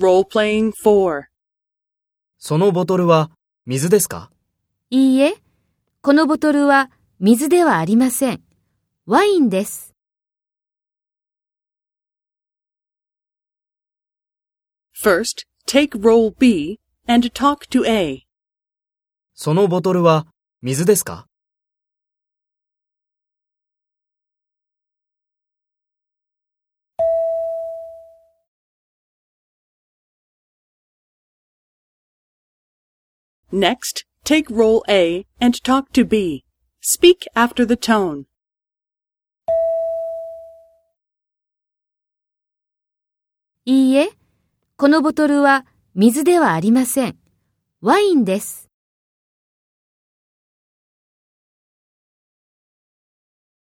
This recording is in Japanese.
Role-playing 4. そのボトルは水ですか？いいえ、このボトルは水ではありません。ワインです。First, take role B and talk to A. そのボトルは水ですか？Next, take role A and talk to B. Speak after the tone. いいえ、このボトルは水ではありません。ワインです。